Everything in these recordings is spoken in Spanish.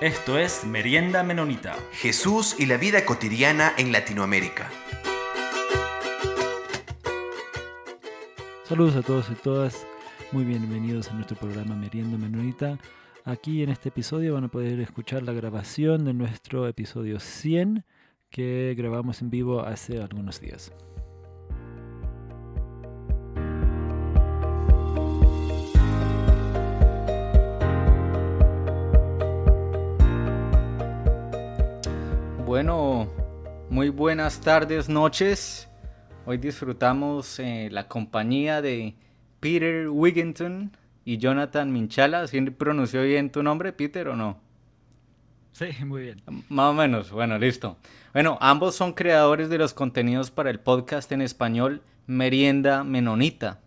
Esto es Merienda Menonita. Jesús y la vida cotidiana en Latinoamérica. Saludos a todos y todas, muy bienvenidos a nuestro programa Merienda Menonita. Aquí en este episodio van a poder escuchar la grabación de nuestro episodio 100 que grabamos en vivo hace algunos días. Muy buenas tardes, noches. Hoy disfrutamos eh, la compañía de Peter Wigginton y Jonathan Minchala. ¿Sí pronunció bien tu nombre, Peter, o no? Sí, muy bien. Más o menos, bueno, listo. Bueno, ambos son creadores de los contenidos para el podcast en español Merienda Menonita.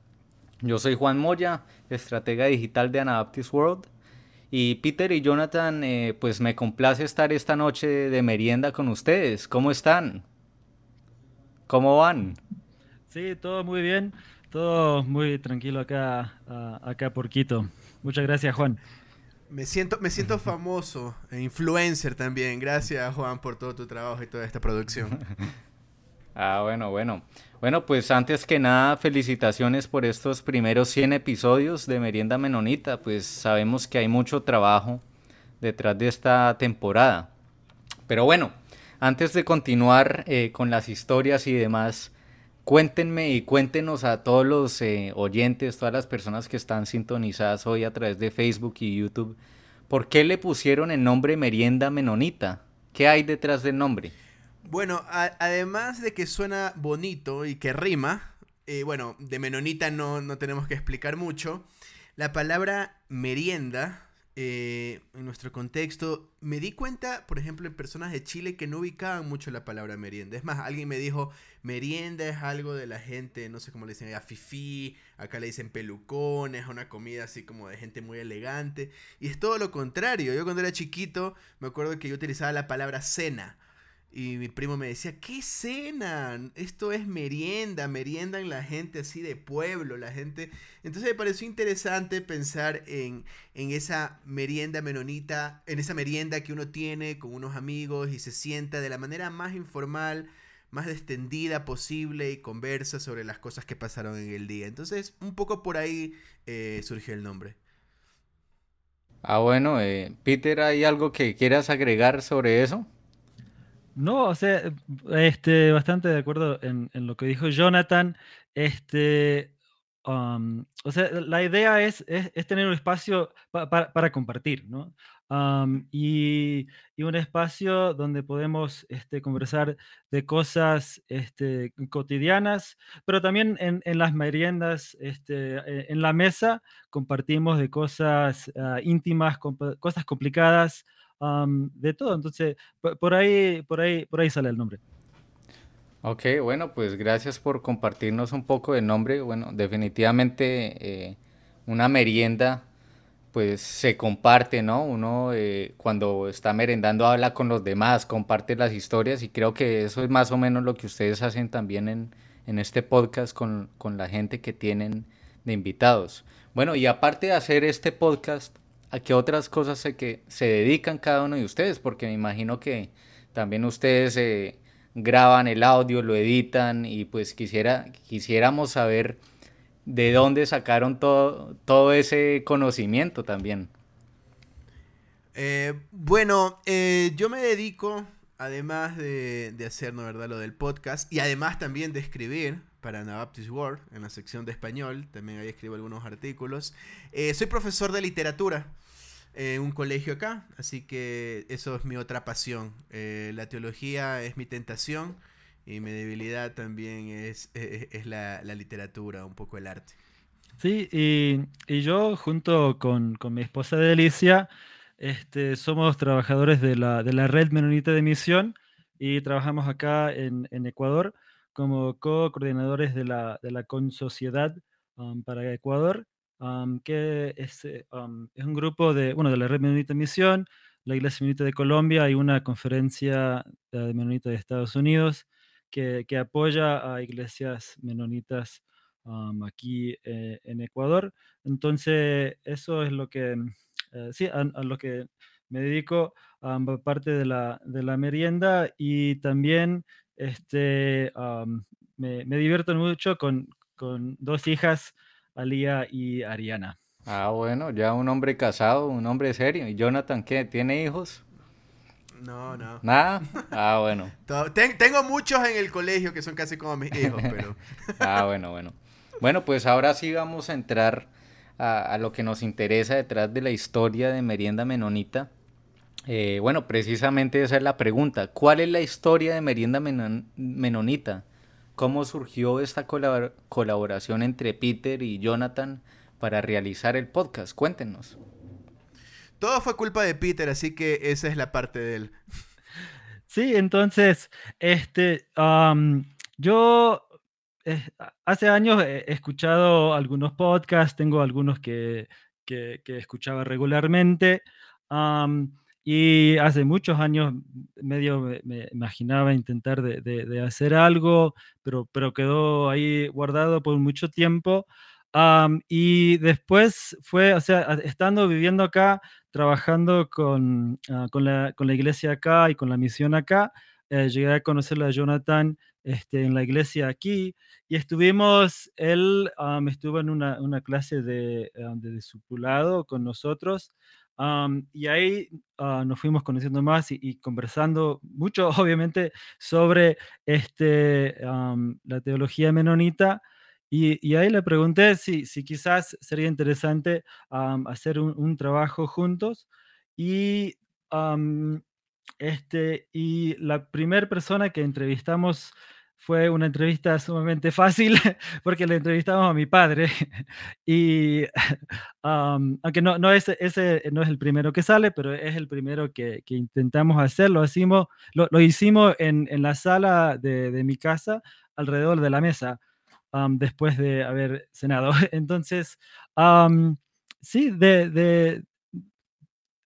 Yo soy Juan Moya, estratega digital de Anabaptist World y Peter y Jonathan, eh, pues me complace estar esta noche de merienda con ustedes. ¿Cómo están? ¿Cómo van? Sí, todo muy bien. Todo muy tranquilo acá, acá por Quito. Muchas gracias, Juan. Me siento, me siento famoso, e influencer también. Gracias, Juan, por todo tu trabajo y toda esta producción. ah, bueno, bueno. Bueno, pues antes que nada, felicitaciones por estos primeros 100 episodios de Merienda Menonita. Pues sabemos que hay mucho trabajo detrás de esta temporada. Pero bueno, antes de continuar eh, con las historias y demás, cuéntenme y cuéntenos a todos los eh, oyentes, todas las personas que están sintonizadas hoy a través de Facebook y YouTube, ¿por qué le pusieron el nombre Merienda Menonita? ¿Qué hay detrás del nombre? Bueno, además de que suena bonito y que rima, eh, bueno, de menonita no, no, tenemos que explicar mucho. La palabra merienda, eh, en nuestro contexto, me di cuenta, por ejemplo, en personas de Chile que no ubicaban mucho la palabra merienda. Es más, alguien me dijo, merienda es algo de la gente, no sé cómo le dicen, a fifi, acá le dicen pelucones, una comida así como de gente muy elegante. Y es todo lo contrario. Yo cuando era chiquito, me acuerdo que yo utilizaba la palabra cena y mi primo me decía, ¿qué cena? Esto es merienda, merienda en la gente así de pueblo, la gente... Entonces me pareció interesante pensar en, en esa merienda menonita, en esa merienda que uno tiene con unos amigos y se sienta de la manera más informal, más extendida posible y conversa sobre las cosas que pasaron en el día. Entonces un poco por ahí eh, surgió el nombre. Ah, bueno, eh, Peter, ¿hay algo que quieras agregar sobre eso? No, o sea, este, bastante de acuerdo en, en lo que dijo Jonathan. Este, o sea, la idea es, es, tener un espacio para compartir, ¿no? y, y, un espacio donde podemos este, conversar de cosas este, cotidianas, pero también en, en las meriendas, este, e, en la mesa, compartimos de cosas ah, íntimas, cosas complicadas, de todo. Entonces, por ahí, por ahí, por ahí sale el nombre. Ok, bueno, pues gracias por compartirnos un poco del nombre. Bueno, definitivamente eh, una merienda, pues se comparte, ¿no? Uno eh, cuando está merendando habla con los demás, comparte las historias y creo que eso es más o menos lo que ustedes hacen también en, en este podcast con, con la gente que tienen de invitados. Bueno, y aparte de hacer este podcast, ¿a qué otras cosas se, que se dedican cada uno de ustedes? Porque me imagino que también ustedes eh, graban el audio, lo editan y pues quisiera, quisiéramos saber de dónde sacaron todo, todo ese conocimiento también. Eh, bueno, eh, yo me dedico, además de, de hacer, ¿no verdad?, lo del podcast y además también de escribir, para Anabaptist World, en la sección de español, también ahí escribo algunos artículos. soy profesor de literatura en un colegio acá, así que eso es mi otra pasión. Eh, la teología es mi tentación y mi debilidad también es, es, la, la, literatura, un poco el arte. Sí, y, y yo junto con, con, mi esposa Delicia, este, somos trabajadores de la, de la red menonita de misión y trabajamos acá en, en Ecuador como co-coordinadores de la, de la Consociedad um, para Ecuador que es, eh, es, un grupo de, bueno, de la Red Menonita Misión, la Iglesia Menonita de Colombia y una conferencia eh, de Menonita de Estados Unidos que, que apoya a iglesias menonitas aquí eh, en Ecuador. Entonces, eso es lo que, sí, a, lo que me dedico a parte de la, de la merienda y también este, me, me, divierto mucho con, con dos hijas, Alía y Ariana. Ah, bueno, ya un hombre casado, un hombre serio. ¿Y Jonathan qué? ¿Tiene hijos? No, no. ¿Nada? Ah, bueno. tengo muchos en el colegio que son casi como mis hijos, pero... ah, bueno, bueno. Bueno, pues ahora sí vamos a entrar a, lo que nos interesa detrás de la historia de Merienda Menonita. Eh, bueno, precisamente esa es la pregunta. ¿Cuál es la historia de Merienda Menonita? ¿Cómo surgió esta colaboración entre Peter y Jonathan para realizar el podcast? Cuéntenos. Todo fue culpa de Peter, así que esa es la parte de él. Sí, entonces, este, yo eh, hace años he escuchado algunos podcasts, tengo algunos que, que, escuchaba regularmente. Y hace muchos años medio me, imaginaba intentar de, hacer algo, pero, pero quedó ahí guardado por mucho tiempo. y después fue, o sea, estando viviendo acá, trabajando con, ah, con, la, con, la, iglesia acá y con la misión acá, eh, llegué a conocerle a Jonathan este, en la iglesia aquí y estuvimos, él estuvo en una, una clase de, de, discipulado con nosotros y ahí ah, nos fuimos conociendo más y, conversando mucho, obviamente, sobre este, la teología menonita. Y, ahí le pregunté si, si quizás sería interesante hacer un, trabajo juntos. Y, este, y la primera persona que entrevistamos fue una entrevista sumamente fácil porque le entrevistamos a mi padre. y aunque no, no es, ese no es el primero que sale, pero es el primero que, que intentamos hacer. Lo, hicimos, lo, lo hicimos en, en, la sala de, de, mi casa, alrededor de la mesa después de haber cenado. Entonces, sí, de, de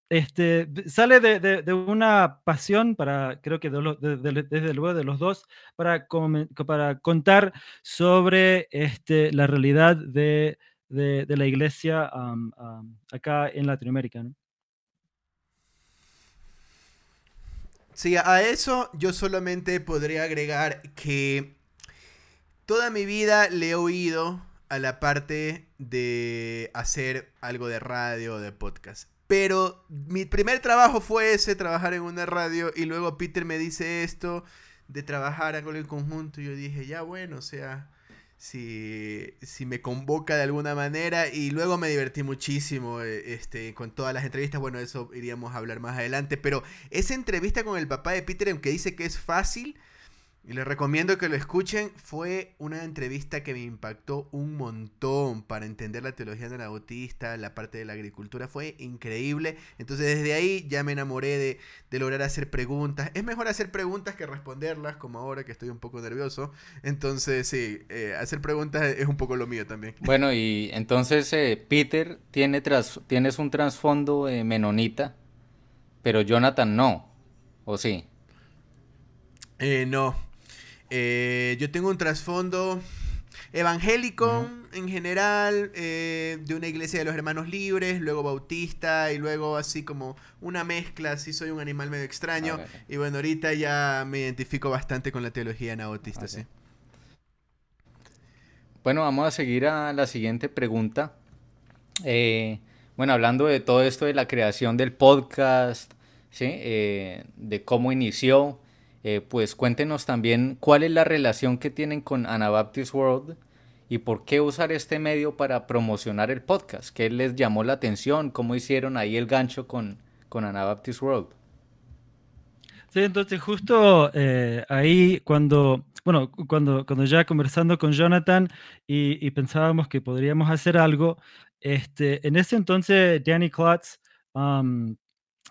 este, sale de, una pasión para, creo que desde luego de los dos, para, para contar sobre este, la realidad de, la iglesia acá en Latinoamérica. Sí, a eso yo solamente podría agregar que Toda mi vida le he oído a la parte de hacer algo de radio o de podcast. Pero mi primer trabajo fue ese, trabajar en una radio, y luego Peter me dice esto de trabajar algo en conjunto, y yo dije, ya bueno, o sea, si, si me convoca de alguna manera, y luego me divertí muchísimo eh, este, con todas las entrevistas, bueno, eso iríamos a hablar más adelante, pero esa entrevista con el papá de Peter, aunque dice que es fácil, y les recomiendo que lo escuchen. Fue una entrevista que me impactó un montón para entender la teología del autista, la parte de la agricultura. Fue increíble. Entonces desde ahí ya me enamoré de, lograr hacer preguntas. Es mejor hacer preguntas que responderlas, como ahora que estoy un poco nervioso. Entonces sí, eh, hacer preguntas es un poco lo mío también. Bueno, y entonces eh, Peter tiene tras, tienes un trasfondo eh, menonita, pero Jonathan no, ¿o sí? no, eh, yo tengo un trasfondo evangélico en general, eh, de una iglesia de los hermanos libres, luego bautista y luego así como una mezcla, así soy un animal medio extraño. Y bueno, ahorita ya me identifico bastante con la teología anabautista, sí. Bueno, vamos a seguir a la siguiente pregunta. Eh, bueno, hablando de todo esto de la creación del podcast, ¿sí? de cómo inició, eh, pues cuéntenos también cuál es la relación que tienen con Anabaptist World y por qué usar este medio para promocionar el podcast. ¿Qué les llamó la atención? ¿Cómo hicieron ahí el gancho con, con Anabaptist World? Sí, entonces justo eh, ahí cuando, bueno, cuando, cuando ya conversando con Jonathan y, pensábamos que podríamos hacer algo, este, en ese entonces Danny Klotz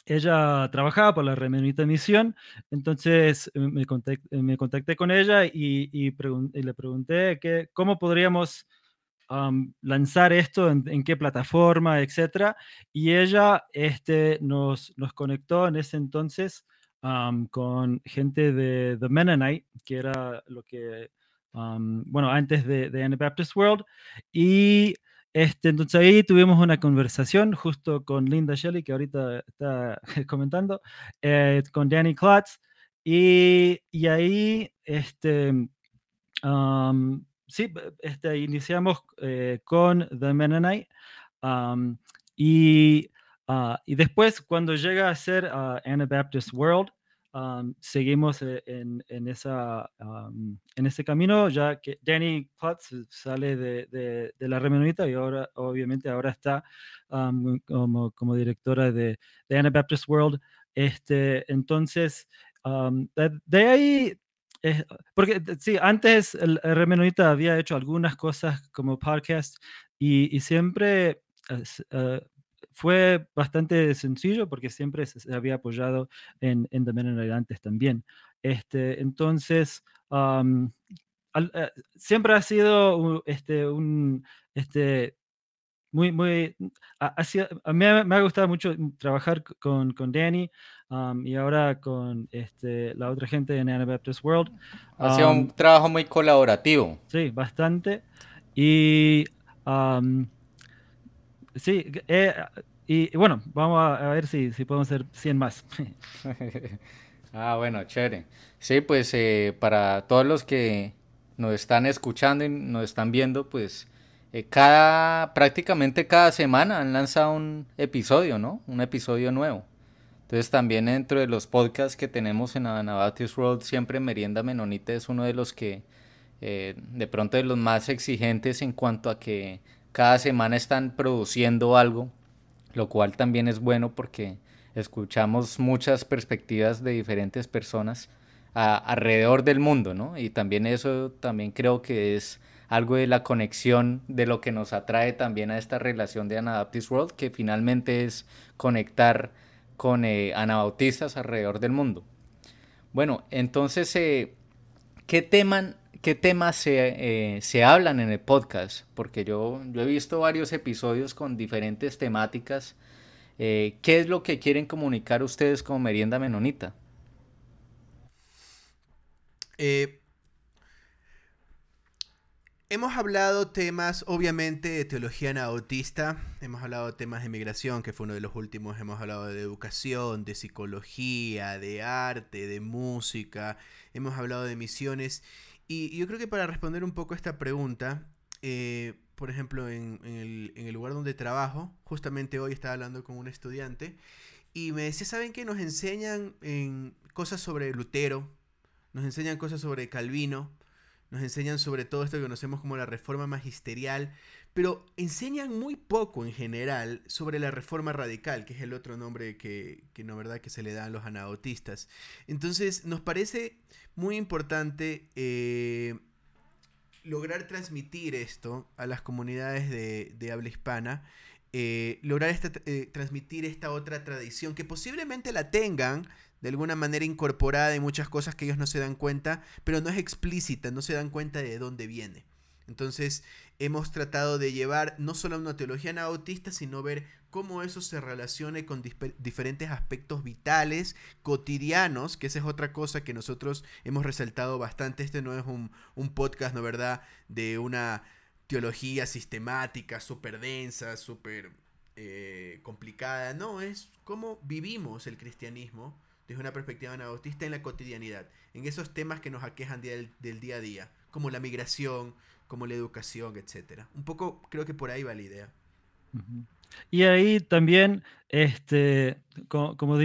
ella trabajaba por la Remenita Misión, entonces eh, me contacté, me contacté con ella y, le pregunté que, cómo podríamos lanzar esto, en, qué plataforma, etcétera. Y ella este, nos, nos conectó en ese entonces con gente de The Mennonite, que era lo que, bueno, antes de, de Anabaptist World. Y este, entonces ahí tuvimos una conversación justo con Linda Shelley, que ahorita está comentando, eh, con Danny Klotz, y, y ahí este, um, sí, este, iniciamos eh, con The Mennonite, um, y, uh, y después cuando llega a ser uh, Anabaptist World, um, seguimos e, en, en, esa, um, en ese camino, ya que Danny Klotz sale de, de, de la Remenonita y ahora, obviamente, ahora está um, como, como, directora de, de, Anabaptist World. Este, entonces, de, de, ahí eh, porque sí, antes el, el Remenonita había hecho algunas cosas como podcast y, y siempre uh, fue bastante sencillo porque siempre se había apoyado en, en The Mennonite antes también. Este, entonces, um, al, uh, siempre ha sido este, un, este, muy, muy, a, a, mí me ha gustado mucho trabajar con, con Danny um, y ahora con este, la otra gente en Anabaptist World. Ha sido um, un trabajo muy colaborativo. Sí, bastante. Y um, sí, eh, y, bueno, vamos a, ver si, si podemos hacer 100 más. ah, bueno, chévere. Sí, pues eh, para todos los que nos están escuchando y nos están viendo, pues eh, cada, prácticamente cada semana han lanzado un episodio, ¿no? Un episodio nuevo. Entonces también dentro de los podcasts que tenemos en Anabaptist World, siempre Merienda Menonita es uno de los que eh, de pronto de los más exigentes en cuanto a que cada semana están produciendo algo, lo cual también es bueno porque escuchamos muchas perspectivas de diferentes personas a, alrededor del mundo, ¿no? Y también eso también creo que es algo de la conexión de lo que nos atrae también a esta relación de Anabaptist World, que finalmente es conectar con eh, anabautistas alrededor del mundo. Bueno, entonces, eh, ¿qué, tema, qué temas se, eh, se, hablan en el podcast? Porque yo, yo he visto varios episodios con diferentes temáticas. ¿Qué es lo que quieren comunicar ustedes como merienda menonita? Eh, Hemos hablado temas, obviamente, de teología anabautista, hemos hablado de temas de migración, que fue uno de los últimos, hemos hablado de educación, de psicología, de arte, de música, hemos hablado de misiones, y, yo creo que para responder un poco a esta pregunta, eh, por ejemplo, en, el, en el lugar donde trabajo, justamente hoy estaba hablando con un estudiante, y me decía, ¿saben qué? Nos enseñan en cosas sobre Lutero, nos enseñan cosas sobre Calvino, nos enseñan sobre todo esto que conocemos como la reforma magisterial, pero enseñan muy poco en general sobre la reforma radical, que es el otro nombre que, no verdad que se le da a los anabautistas. Entonces nos parece muy importante eh, lograr transmitir esto a las comunidades de, de habla hispana. Eh, lograr esta, eh, transmitir esta otra tradición que posiblemente la tengan de alguna manera incorporada en muchas cosas que ellos no se dan cuenta, pero no es explícita, no se dan cuenta de dónde viene. Entonces hemos tratado de llevar no solo una teología anabautista, sino ver cómo eso se relaciona con diferentes aspectos vitales, cotidianos, que esa es otra cosa que nosotros hemos resaltado bastante. Este no es un, un podcast, ¿no verdad?, de una teología sistemática, súper densa, súper eh, complicada. No, es cómo vivimos el cristianismo desde una perspectiva anabautista en la cotidianidad, en esos temas que nos aquejan del día a día, como la migración, como la educación, etc. Un poco creo que por ahí va la idea. Y ahí también, este, como, como,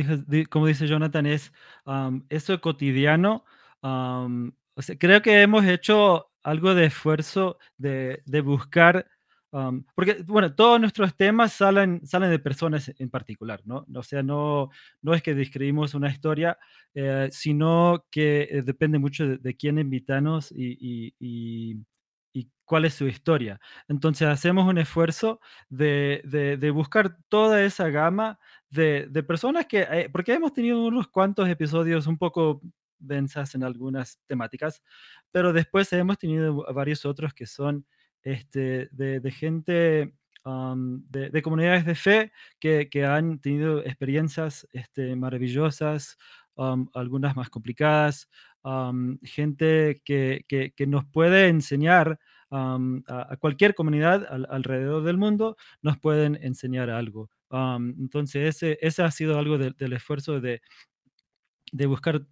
como dice Jonathan, es eso cotidiano. o sea, creo que hemos hecho algo de esfuerzo de, de buscar porque, bueno, todos nuestros temas salen, salen de personas en particular, ¿no? O sea, no, no es que describimos una historia, eh, sino que eh, depende mucho de, quién invitamos y, y, y, cuál es su historia. Entonces, hacemos un esfuerzo de, de, buscar toda esa gama de, personas que, eh, porque hemos tenido unos cuantos episodios un poco densas en algunas temáticas, pero después hemos tenido varios otros que son este, de, gente, de, comunidades de fe que, han tenido experiencias este, maravillosas, algunas más complicadas, gente que, nos puede enseñar a, cualquier comunidad alrededor del mundo, nos pueden enseñar algo. entonces, ese, ese ha sido algo del esfuerzo de, de buscar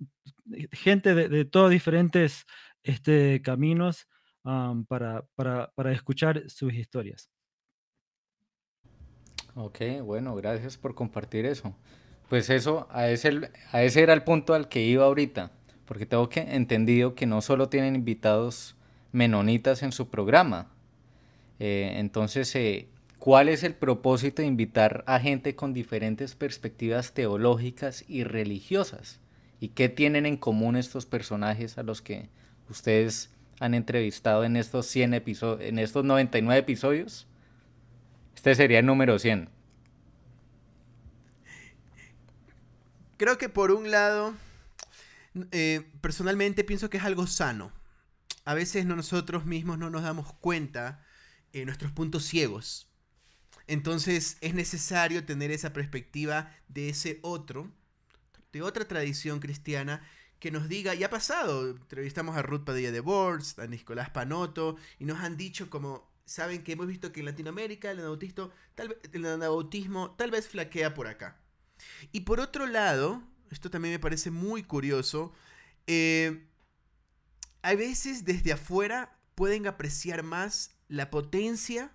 gente de, todos diferentes este, caminos para, para, para escuchar sus historias. Ok, bueno, gracias por compartir eso. Pues eso, a ese, a ese era el punto al que iba ahorita, porque tengo que entendido que no solo tienen invitados menonitas en su programa. Eh, entonces, eh, ¿cuál es el propósito de invitar a gente con diferentes perspectivas teológicas y religiosas? ¿Y qué tienen en común estos personajes a los que ustedes han entrevistado en estos 100 episodios, en estos 99 episodios? Este sería el número 100. Creo que por un lado, eh, personalmente pienso que es algo sano. A veces nosotros mismos no nos damos cuenta de nuestros puntos ciegos. Entonces es necesario tener esa perspectiva de ese otro, de otra tradición cristiana, que nos diga, ya ha pasado, entrevistamos a Ruth Padilla de Borst, a Nicolás Panoto, y nos han dicho como, saben que hemos visto que en Latinoamérica el anabautismo tal, el anabautismo tal vez flaquea por acá. Y por otro lado, esto también me parece muy curioso, eh, a veces desde afuera pueden apreciar más la potencia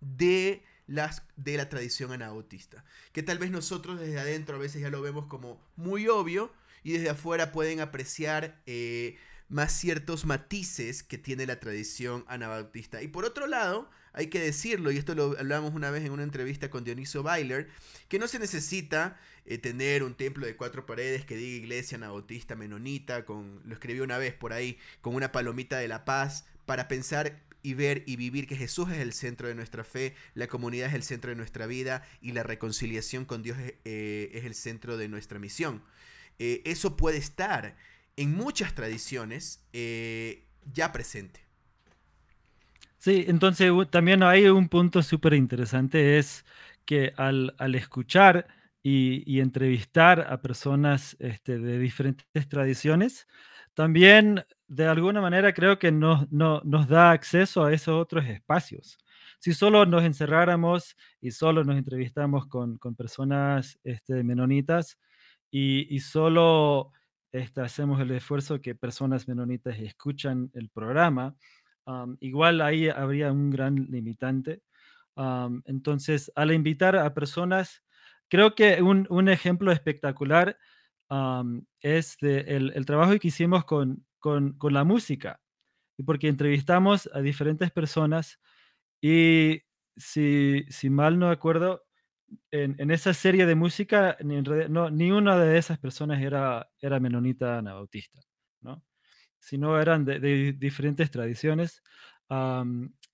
de, las, de la tradición anabautista. Que tal vez nosotros desde adentro a veces ya lo vemos como muy obvio y desde afuera pueden apreciar eh, más ciertos matices que tiene la tradición anabautista. Y por otro lado, hay que decirlo, y esto lo hablamos una vez en una entrevista con Dioniso Bailer, que no se necesita eh, tener un templo de cuatro paredes que diga iglesia anabautista menonita, con, lo escribió una vez por ahí, con una palomita de la paz, para pensar y ver y vivir que Jesús es el centro de nuestra fe, la comunidad es el centro de nuestra vida y la reconciliación con Dios es, eh, el centro de nuestra misión. Eh, eso puede estar en muchas tradiciones ya presente. Sí, entonces también hay un punto súper interesante, es que al, escuchar y, entrevistar a personas este, de diferentes tradiciones, también de alguna manera creo que nos, nos da acceso a esos otros espacios. Si solo nos encerráramos y solo nos entrevistamos con, personas este, menonitas y, y solo este, hacemos el esfuerzo que personas menonitas escuchan el programa, igual ahí habría un gran limitante. entonces, al invitar a personas, creo que un, ejemplo espectacular es el, trabajo que hicimos con, con, la música, porque entrevistamos a diferentes personas y si, si mal no acuerdo, en, esa serie de música, ni, no, ni una de esas personas era, era menonita anabautista. Sino eran de, diferentes tradiciones.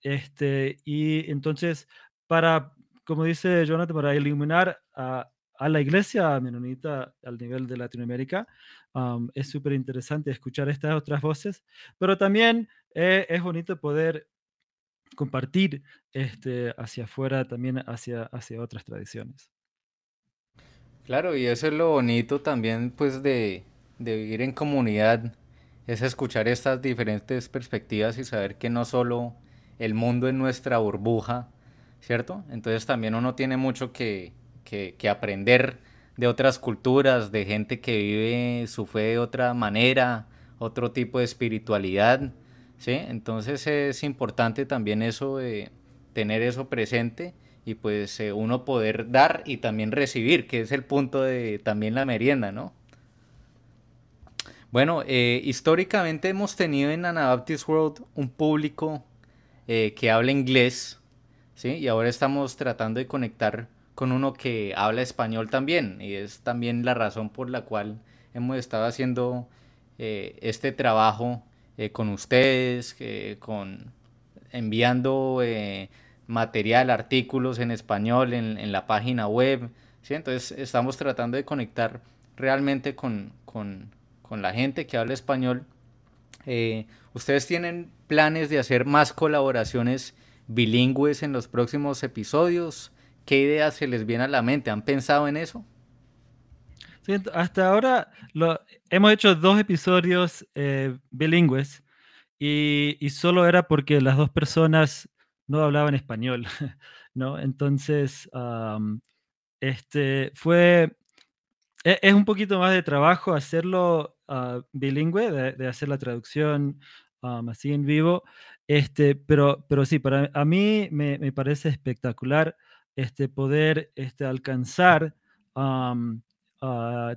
este, y entonces, para, como dice Jonathan, para iluminar a, a la iglesia menonita al nivel de Latinoamérica, es súper interesante escuchar estas otras voces, pero también eh, es bonito poder compartir este, hacia afuera, también hacia, hacia otras tradiciones. Claro, y eso es lo bonito también pues de, vivir en comunidad, es escuchar estas diferentes perspectivas y saber que no solo el mundo es nuestra burbuja, ¿cierto? Entonces también uno tiene mucho que, que aprender de otras culturas, de gente que vive su fe de otra manera, otro tipo de espiritualidad ¿sí? Entonces es importante también eso tener eso presente y pues eh, uno poder dar y también recibir, que es el punto de también la merienda, ¿no? Bueno, eh, históricamente hemos tenido en Anabaptist World un público eh, que habla inglés, ¿sí? Y ahora estamos tratando de conectar con uno que habla español también, y es también la razón por la cual hemos estado haciendo este trabajo eh, con ustedes, con enviando eh, material, artículos en español en, la página web. ¿sí? Entonces estamos tratando de conectar realmente con, la gente que habla español. Eh, ¿Ustedes tienen planes de hacer más colaboraciones bilingües en los próximos episodios? ¿Qué ideas se les viene a la mente? ¿Han pensado en eso? hasta ahora hemos hecho dos episodios eh, bilingües y, solo era porque las dos personas no hablaban español, ¿no? Entonces, este, fue, es un poquito más de trabajo hacerlo ah, bilingüe, de, hacer la traducción am, así en vivo, este, pero, pero sí, para a mí me, parece espectacular este, poder este, alcanzar am, a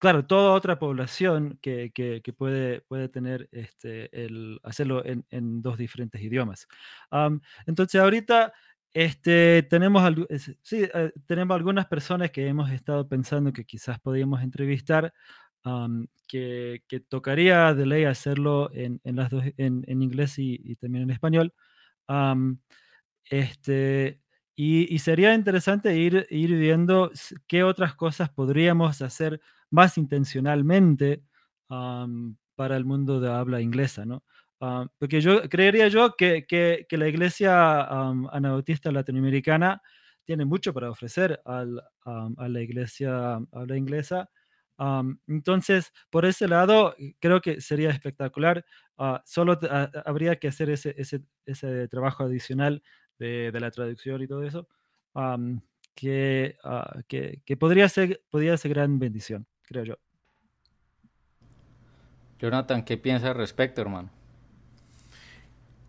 Claro, toda otra población que que puede puede tener, este, el hacerlo en 2 diferentes idiomas. Am, entonces, ahorita, este, tenemos es sí, eh, tenemos algunas personas que hemos estado pensando que quizás podíamos entrevistar, am, que que tocaría de ley hacerlo en en las 2 en en inglés y y también en español. Am, este, y, y sería interesante ir, ir viendo qué otras cosas podríamos hacer más intencionalmente am, para el mundo de habla inglesa, ¿no? Ah, porque yo creería yo que, que- que la iglesia am, anabautista latinoamericana tiene mucho para ofrecer al- am, a la iglesia habla inglesa. Am, entonces, por ese lado, eh, creo que sería espectacular. Ah, solo ah, habría que hacer ese, ese, ese trabajo adicional de, de la traducción y todo eso, que, ah, que, que podría ser, podría ser gran bendición, creo yo. Jonathan, ¿qué piensas al respecto, hermano?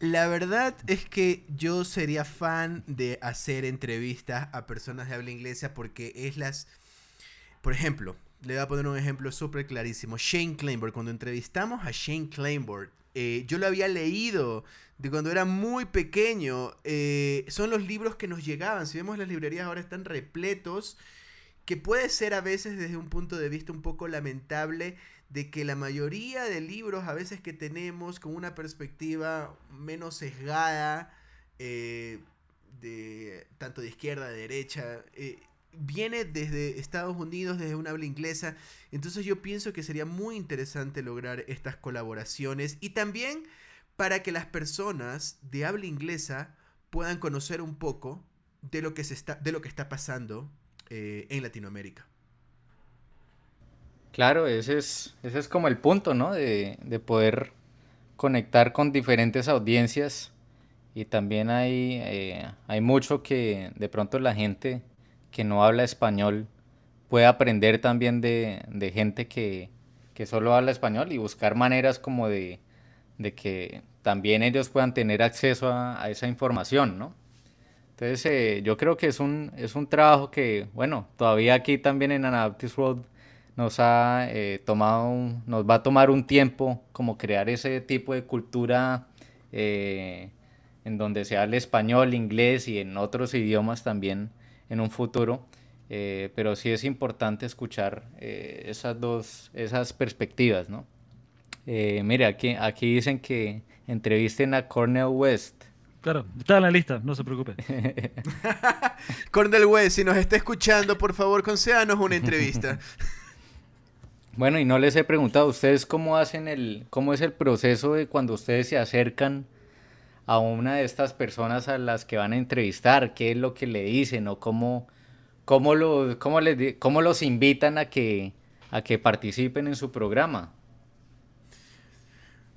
La verdad es que yo sería fan de hacer entrevistas a personas de habla inglesa porque es las... Por ejemplo, le voy a poner un ejemplo súper clarísimo. Shane Claiborne, cuando entrevistamos a Shane Claiborne, eh, yo lo había leído de cuando era muy pequeño. eh, son los libros que nos llegaban. Si vemos las librerías ahora están repletos que puede ser a veces desde un punto de vista un poco lamentable de que la mayoría de libros a veces que tenemos con una perspectiva menos sesgada, eh, de tanto de izquierda, de derecha, eh, viene desde Estados Unidos, desde una habla inglesa. Entonces yo pienso que sería muy interesante lograr estas colaboraciones y también para que las personas de habla inglesa puedan conocer un poco de lo que, se está, de lo que está pasando eh, en Latinoamérica. Claro, ese es, ese es como el punto, ¿no? De, de poder conectar con diferentes audiencias y también hay, eh, hay mucho que de pronto la gente que no habla español puede aprender también de, de gente que, que solo habla español y buscar maneras como de, de que también ellos puedan tener acceso a, a esa información, ¿no? Entonces, eh, yo creo que es un, es un trabajo que, bueno, todavía aquí también en Anabaptist World nos ha eh, tomado, nos va a tomar un tiempo como crear ese tipo de cultura eh, en donde se hable español, inglés y en otros idiomas también en un futuro. Eh, pero sí es importante escuchar esas dos, esas perspectivas, ¿no? Mire, aquí, aquí dicen que entrevisten a Cornel West. Claro, está en la lista, no se preocupe. Cornel West, si nos está escuchando, por favor, concédanos una entrevista. Bueno, y no les he preguntado, ¿ustedes cómo hacen el, cómo es el proceso de cuando ustedes se acercan a una de estas personas a las que van a entrevistar? ¿Qué es lo que le dicen o cómo, cómo, lo- cómo les cómo los invitan a que, a que participen en su programa?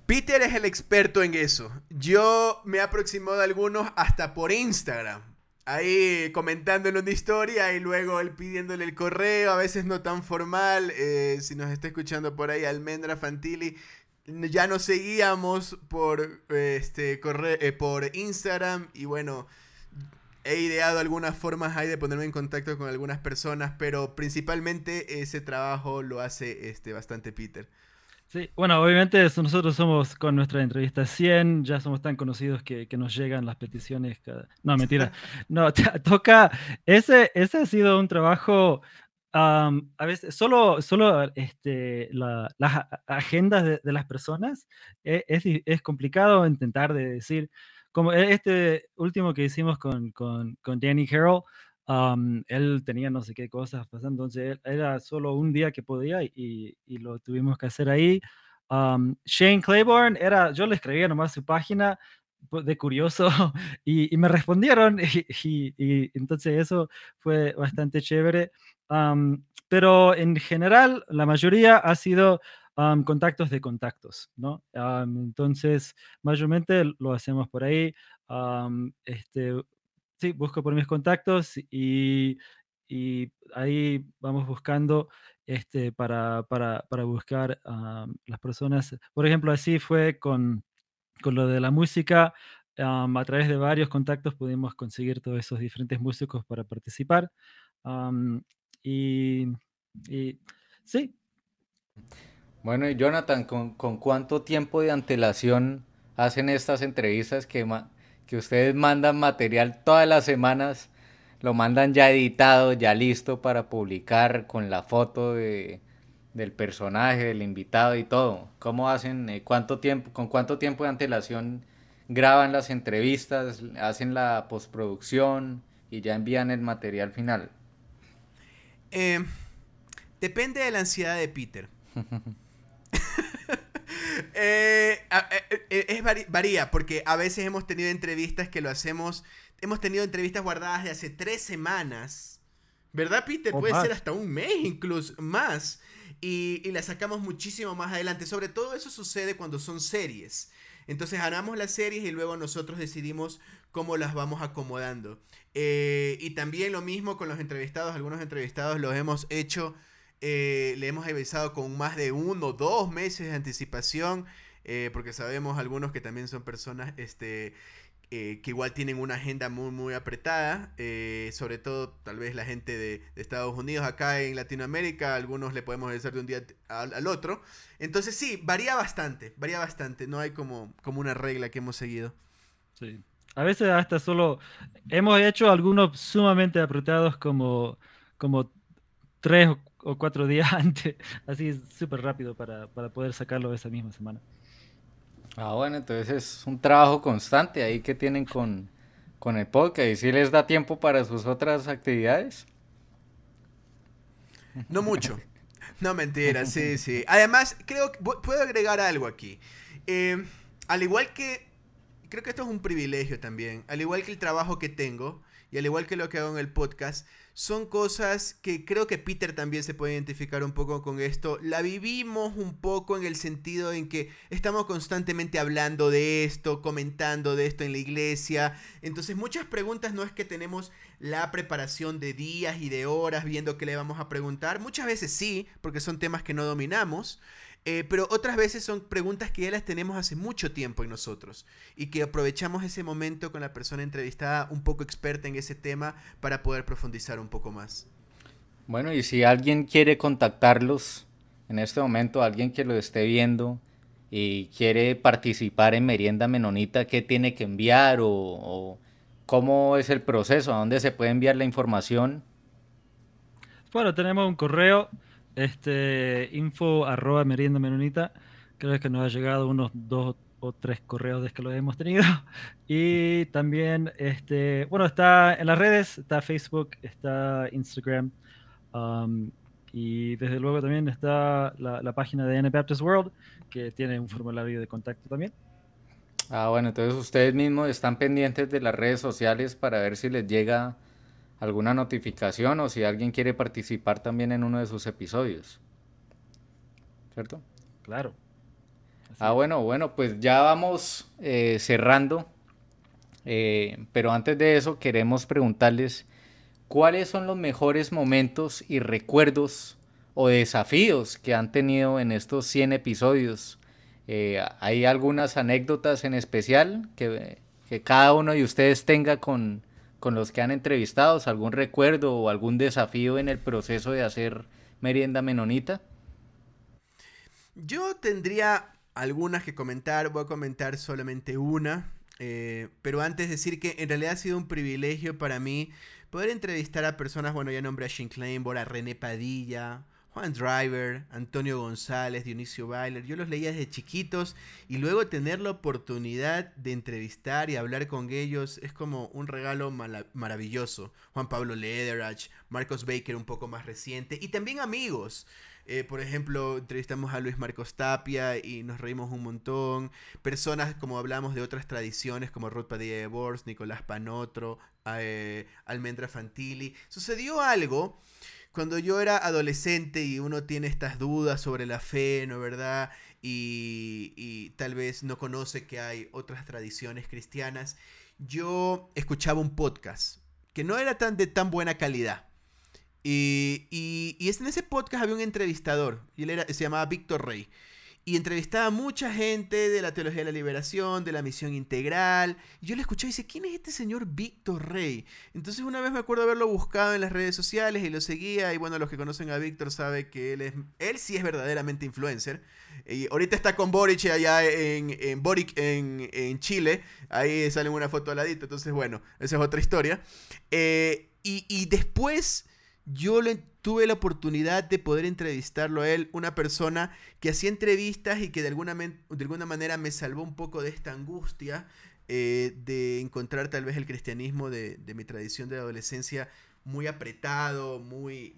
Peter es el experto en eso. Yo me he aproximado a algunos hasta por Instagram. Ahí comentándole una historia y luego él pidiéndole el correo, a veces no tan formal. eh, si nos está escuchando por ahí, Almendra Fantilli, ya nos seguíamos por, este, corre- eh, por Instagram y bueno, he ideado algunas formas ahí de ponerme en contacto con algunas personas, pero principalmente ese trabajo lo hace este, bastante Peter. Sí, bueno, obviamente nosotros somos con nuestra entrevista 100, ya somos tan conocidos que, que nos llegan las peticiones cada... No, mentira. No, to- toca... Ese, ese ha sido un trabajo... am, a veces, solo, solo este, la- las agendas de, de las personas e- es, es complicado intentar de decir, como e- este último que hicimos con, con, con Danny Carroll, am, él tenía no sé qué cosas pasando, entonces era solo un día que podía y, y lo tuvimos que hacer ahí. Am, Shane Claiborne era, yo le escribía nomás su página pues, de curioso y, y me respondieron y, y- entonces eso fue bastante chévere. Am, pero en general la mayoría ha sido am, contactos de contactos, ¿no? Entonces, mayormente lo hacemos por ahí. este, sí, busco por mis contactos y, ahí vamos buscando este, para, para, para buscar am, las personas. Por ejemplo, así fue con, con lo de la música. a través de varios contactos pudimos conseguir todos esos diferentes músicos para participar. y, sí, Bueno, y Jonathan, ¿con, con cuánto tiempo de antelación hacen estas entrevistas que, que ustedes mandan material todas las semanas? Lo mandan ya editado, ya listo para publicar con la foto de, del personaje, del invitado y todo. ¿Cómo hacen? eh, ¿Cuánto tiempo, con cuánto tiempo de antelación graban las entrevistas, hacen la postproducción y ya envían el material final? Eh, depende de la ansiedad de Peter. Eh, eh, eh, es varía, porque a veces hemos tenido entrevistas que lo hacemos. Hemos tenido entrevistas guardadas de hace tres semanas. ¿Verdad, Peter? O Puede ser hasta un mes, incluso más. Y, y las sacamos muchísimo más adelante. Sobre todo eso sucede cuando son series. Entonces armamos las series y luego nosotros decidimos cómo las vamos acomodando. Eh, y también lo mismo con los entrevistados. Algunos entrevistados los hemos hecho, eh, le hemos avisado con más de uno o dos meses de anticipación. eh, porque sabemos algunos que también son personas este, eh, que igual tienen una agenda muy, muy apretada. sobre todo, tal vez la gente de, Estados Unidos, acá en Latinoamérica, algunos le podemos decir de un día al, al otro. Entonces, sí, varía bastante, varía bastante. No hay como, como una regla que hemos seguido. Sí. A veces hasta solo hemos hecho algunos sumamente apretados como, como tres o, o cuatro días antes, así súper rápido para, para poder sacarlo esa misma semana. Ah, bueno, entonces es un trabajo constante ahí que tienen con, con el podcast. ¿Y si les da tiempo para sus otras actividades? No mucho. No, mentira, sí, sí. Además, creo que pu- puedo agregar algo aquí. Eh, al igual que, creo que esto es un privilegio también, al igual que el trabajo que tengo y al igual que lo que hago en el podcast, son cosas que creo que Peter también se puede identificar un poco con esto. La vivimos un poco en el sentido en que estamos constantemente hablando de esto, comentando de esto en la iglesia. Entonces muchas preguntas no es que tenemos la preparación de días y de horas viendo qué le vamos a preguntar. Muchas veces sí, porque son temas que no dominamos. Eh, pero otras veces son preguntas que ya las tenemos hace mucho tiempo en nosotros y que aprovechamos ese momento con la persona entrevistada un poco experta en ese tema para poder profundizar un poco más. Bueno, y si alguien quiere contactarlos en este momento, alguien que lo esté viendo y quiere participar en Merienda Menonita, ¿qué tiene que enviar o, o cómo es el proceso? ¿A dónde se puede enviar la información? Bueno, tenemos un correo, este, info arroba merienda menonita. Creo que nos ha llegado unos dos o tres correos desde que lo hemos tenido. Y también, este, bueno, está en las redes, está Facebook, está Instagram. um, y desde luego también está la, página de Anabaptist World, que tiene un formulario de contacto también. Ah, bueno, entonces ustedes mismos están pendientes de las redes sociales para ver si les llega alguna notificación o si alguien quiere participar también en uno de sus episodios. ¿Cierto? Claro. Así Ah, bueno, bueno, pues ya vamos eh, cerrando, eh, pero antes de eso queremos preguntarles cuáles son los mejores momentos y recuerdos o desafíos que han tenido en estos 100 episodios. Eh, ¿hay algunas anécdotas en especial que, que cada uno de ustedes tenga con, con los que han entrevistado? ¿Algún recuerdo o algún desafío en el proceso de hacer merienda menonita? Yo tendría algunas que comentar, voy a comentar solamente una, eh, pero antes decir que en realidad ha sido un privilegio para mí poder entrevistar a personas, bueno, ya nombré a Kleinborg, a René Padilla, Juan Driver, Antonio González, Dionisio Bailer, yo los leía desde chiquitos y luego tener la oportunidad de entrevistar y hablar con ellos es como un regalo maravilloso. Juan Pablo Lederach, Marcos Baker un poco más reciente y también amigos. Eh, por ejemplo, entrevistamos a Luis Marcos Tapia y nos reímos un montón. Personas, como hablamos de otras tradiciones, como Ruth Padilla de Bors, Nicolás Panotro, eh, Almendra Fantilli. Sucedió algo cuando yo era adolescente y uno tiene estas dudas sobre la fe, ¿no verdad? Y, y tal vez no conoce que hay otras tradiciones cristianas, yo escuchaba un podcast que no era tan de tan buena calidad. Y, y, y en ese podcast había un entrevistador, y él era, se llamaba Víctor Rey y entrevistaba a mucha gente de la teología de la liberación, de la misión integral. Y yo le escuché y dice, ¿quién es este señor Víctor Rey? Entonces una vez me acuerdo haberlo buscado en las redes sociales y lo seguía. Y bueno, los que conocen a Víctor saben que él es, él sí es verdaderamente influencer. Y ahorita está con Boric allá en, en Boric en, en Chile. Ahí sale una foto al ladito. Entonces bueno, esa es otra historia. Eh, y, y después yo tuve la oportunidad de poder entrevistarlo a él, una persona que hacía entrevistas y que de alguna, de alguna manera me salvó un poco de esta angustia eh, de encontrar tal vez el cristianismo de, mi tradición de adolescencia muy apretado, muy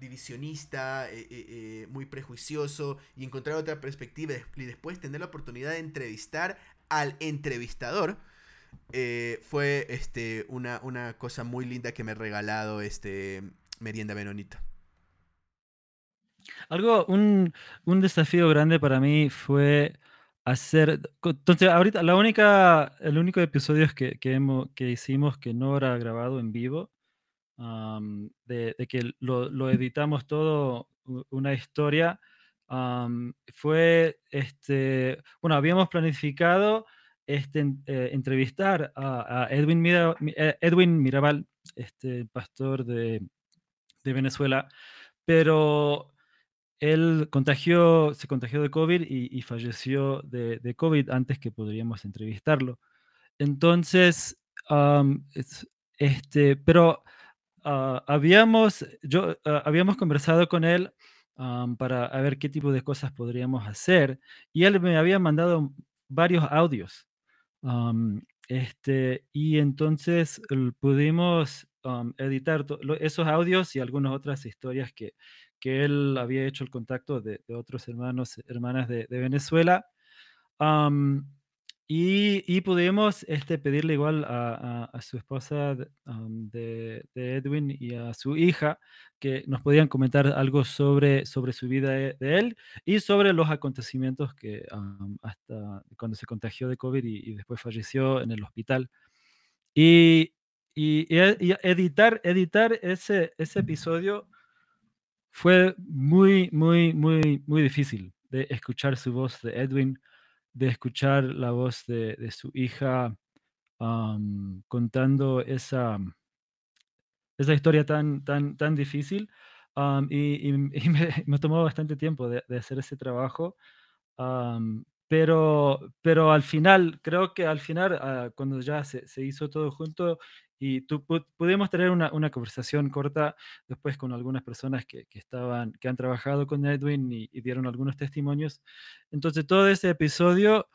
divisionista, eh, eh, muy prejuicioso y encontrar otra perspectiva y después tener la oportunidad de entrevistar al entrevistador. fue este, una, una cosa muy linda que me ha regalado este, merienda menonita. Algo, un, un, desafío grande para mí fue hacer. Entonces, ahorita, la única, el único episodio que, que, hemos, que hicimos que no era grabado en vivo, de, que lo, editamos todo, una historia, fue este. Bueno, habíamos planificado este, eh, entrevistar a, Edwin, eh, Edwin Mirabal, este pastor de de Venezuela, pero él contagió, se contagió de COVID y, falleció de, COVID antes que podríamos entrevistarlo. Entonces, este, pero uh, habíamos, yo, uh, habíamos conversado con él para ver qué tipo de cosas podríamos hacer y él me había mandado varios audios. Este, y entonces pudimos um, editar esos audios y algunas otras historias que, que él había hecho el contacto de, otros hermanos, hermanas de, Venezuela. Um, y, pudimos este, pedirle igual a, su esposa de, Edwin y a su hija que nos podían comentar algo sobre, sobre su vida de, él y sobre los acontecimientos que hasta cuando se contagió de COVID y, después falleció en el hospital. Y, y, editar, editar ese, ese episodio fue muy, muy, muy, muy difícil de escuchar su voz de Edwin de escuchar la voz de, su hija contando esa, esa historia tan, tan, tan difícil. y, me, tomó bastante tiempo de, hacer ese trabajo. pero, pero al final, creo que al final, ah, cuando ya se, se, hizo todo junto, y pudimos tener una, conversación corta después con algunas personas que, estaban, que han trabajado con Edwin y, dieron algunos testimonios. Entonces, todo ese episodio